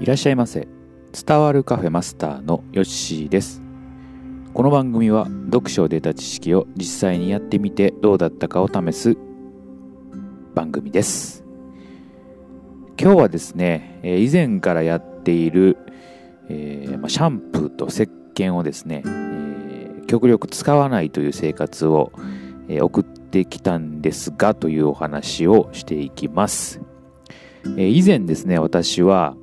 いらっしゃいませ。伝わるカフェマスターのヨッシーです。この番組は読書で得た知識を実際にやってみてどうだったかを試す番組です。今日はですね以前からやっている、えー、ま、シャンプーと石鹸をですね、えー、極力使わないという生活を、え、送ってきたんですがというお話をしていきます。え以前ですね、私は、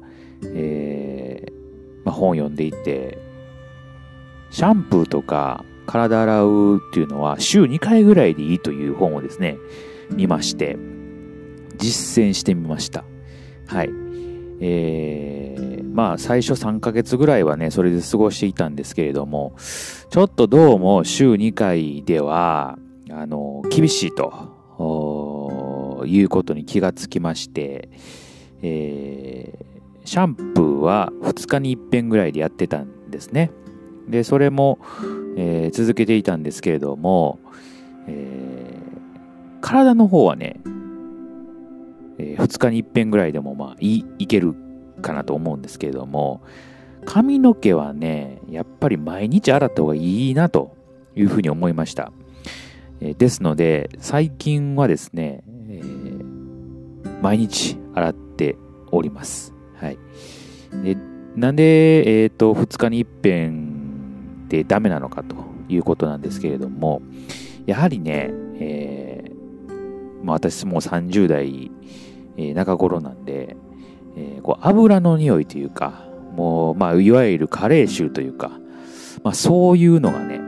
えー、まあ、本を読んでいて、シャンプーとか体洗うっていうのは週2回ぐらいでいいという本をですね、見まして、実践してみました。はい。えー、まあ最初3ヶ月ぐらいはね、それで過ごしていたんですけれども、ちょっとどうも週2回では、あの、厳しいと。いうことに気がつきまして、えー、シャンプーは2日に一遍ぐらいでやってたんですね。で、それも、えー、続けていたんですけれども、えー、体の方はね、えー、2日に一遍ぐらいでもまあいいけるかなと思うんですけれども、髪の毛はね、やっぱり毎日洗った方がいいなというふうに思いました。えですので、最近はですね、えー、毎日洗っております。はい。でなんで、え、ー、と、2日に一遍でダメなのかということなんですけれども、やはりね、えー、まあ、私もう30代、えー、中頃なんで、えー、こう油の匂いというか、もう、まあ、いわゆる加齢臭というか、まあ、そういうのがね、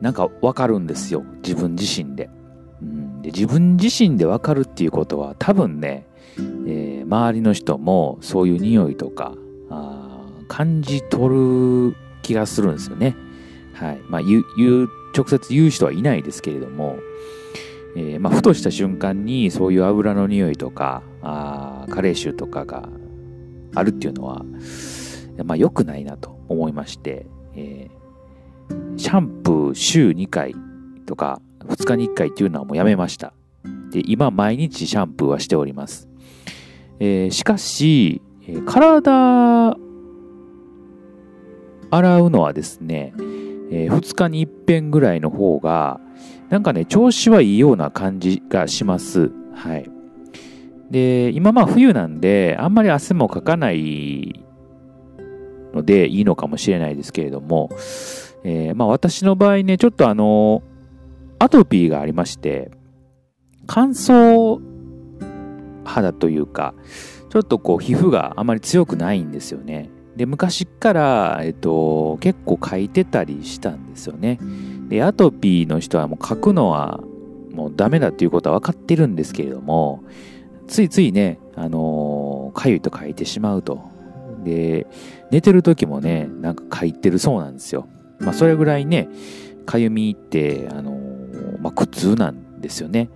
なんかわかるんですよ。自分自身で。うん、で自分自身でわかるっていうことは多分ね、えー、周りの人もそういう匂いとか感じ取る気がするんですよね。はい。まあ言う、直接言う人はいないですけれども、えー、まあ、ふとした瞬間にそういう油の匂いとか、あ加齢臭とかがあるっていうのは、まあ良くないなと思いまして、えー、シャンプー週2回とか、2日に1回っていうのはもうやめました。で、今毎日シャンプーはしております。えー、しかしえ、体洗うのはですね、えー、2日に1遍ぐらいの方が、なんかね、調子はいいような感じがします。はい。で、今まあ冬なんで、あんまり汗もかかないのでいいのかもしれないですけれども、えー、まあ私の場合ね、ちょっとあの、アトピーがありまして、乾燥肌というか、ちょっとこう皮膚があまり強くないんですよね。で、昔から、えっと、結構書いてたりしたんですよね。で、アトピーの人はもう書くのはもうダメだっていうことは分かってるんですけれども、ついついね、あのかゆいと書いてしまうと。で、寝てる時もね、なんか書いてるそうなんですよ。まあ、それぐらいね、かゆみって、あのまあ、苦痛なんですよね。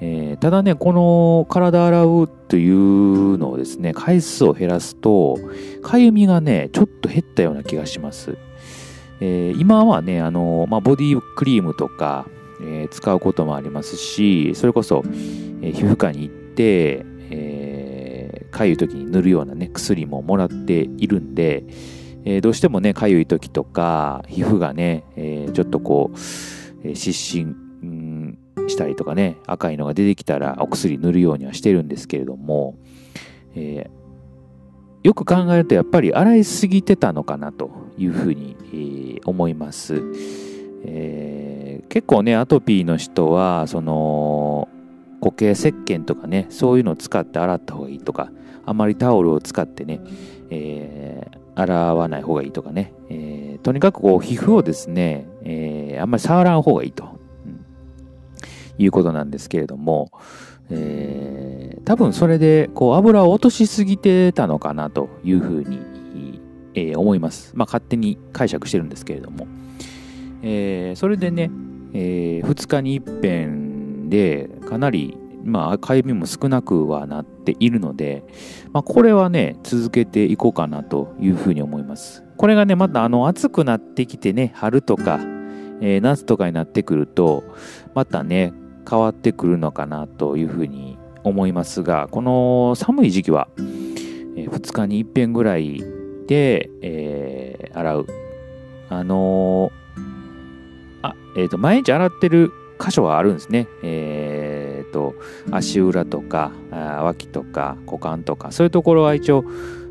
えー、ただね、この体洗うというのをですね、回数を減らすと、かゆみがね、ちょっと減ったような気がします。えー、今はね、あの、まあ、ボディクリームとか、えー、使うこともありますし、それこそ、え皮膚科に行って、えかゆい時に塗るようなね、薬ももらっているんで、えどうしてもね、かゆい時とか、皮膚がね、えちょっとこう、え湿疹したりとかね、赤いのが出てきたらお薬塗るようにはしてるんですけれども、えー、よく考えるとやっぱり洗いすぎてたのかなというふうに、えー、思います、えー、結構ね、アトピーの人は、その、固形石鹸とかね、そういうのを使って洗った方がいいとか、あまりタオルを使ってね、えー、洗わない方がいいとかね、えー、とにかくこう皮膚をですね、えー、あんまり触らん方がいいと。いうことなんですけれども、えー、多分それでこう油を落としすぎてたのかなというふうに、えー、思います。まあ、勝手に解釈してるんですけれども。えー、それでね、えー、2日に一遍でかなりまあ、かゆみも少なくはなっているので、まあ、これはね、続けていこうかなというふうに思います。これがね、またあの暑くなってきてね、春とか、えー、夏とかになってくると、またね、変わってくるのかなというふうに思いますが、この寒い時期は、え2日に一遍ぐらいで、えー、洗う。あのー、あ、えっ、ー、と、毎日洗ってる箇所はあるんですね。えっ、ー、と、足裏とか、脇とか、股間とか、そういうところは一応、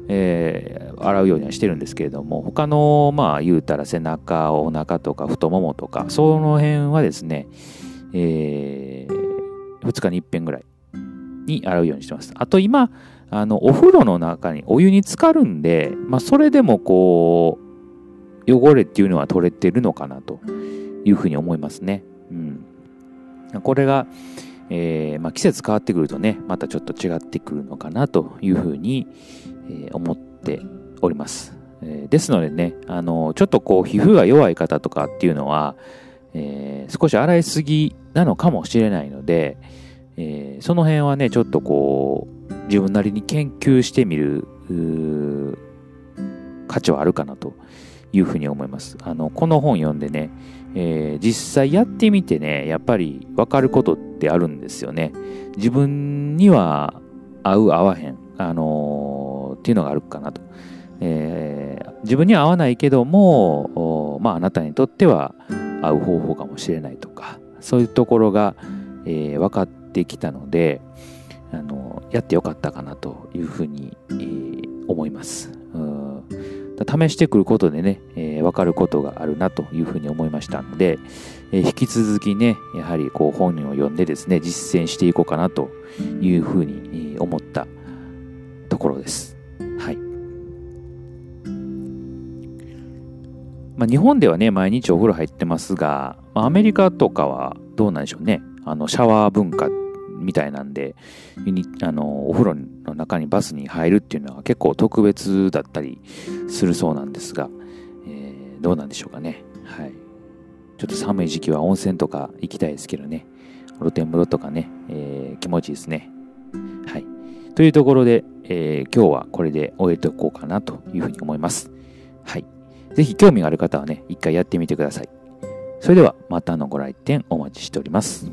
えー、洗うようにはしてるんですけれども、他の、まあ、言うたら背中、お腹とか、太ももとか、その辺はですね、えー、2日に一遍ぐらいに洗うようにしてます。あと今、あの、お風呂の中にお湯に浸かるんで、まあ、それでもこう、汚れっていうのは取れてるのかなというふうに思いますね。うん。これが、えー、まあ、季節変わってくるとね、またちょっと違ってくるのかなというふうに、えー、思っております。えー、ですのでね、あの、ちょっとこう、皮膚が弱い方とかっていうのは、え少し洗いすぎなのかもしれないので、えその辺はね、ちょっとこう、自分なりに研究してみる、価値はあるかなというふうに思います。あの、この本読んでね、えー、実際やってみてね、やっぱり分かることってあるんですよね。自分には合う合わへん、あのー、っていうのがあるかなと。えー、自分には合わないけども、まああなたにとっては合う方法かもしれないとか、そういうところが、えー、分かってきたので、あのやってよかったかなというふうに、えー、思います。うん試してくることでね、えー、分かることがあるなというふうに思いましたので、えー、引き続きね、やはりこう本を読んでですね、実践していこうかなというふうに思ったところです。はい。まあ、日本ではね、毎日お風呂入ってますが、アメリカとかはどうなんでしょうね。あの、シャワー文化みたいなんで、あの、お風呂の中にバスに入るっていうのは結構特別だったりするそうなんですが、えー、どうなんでしょうかね。はい。ちょっと寒い時期は温泉とか行きたいですけどね。露天風呂とかね、えー、気持ちいいですね。はい。というところで、えー、今日はこれで終えておこうかなというふうに思います。はい。ぜひ興味がある方はね、一回やってみてください。それではまたのご来店お待ちしております。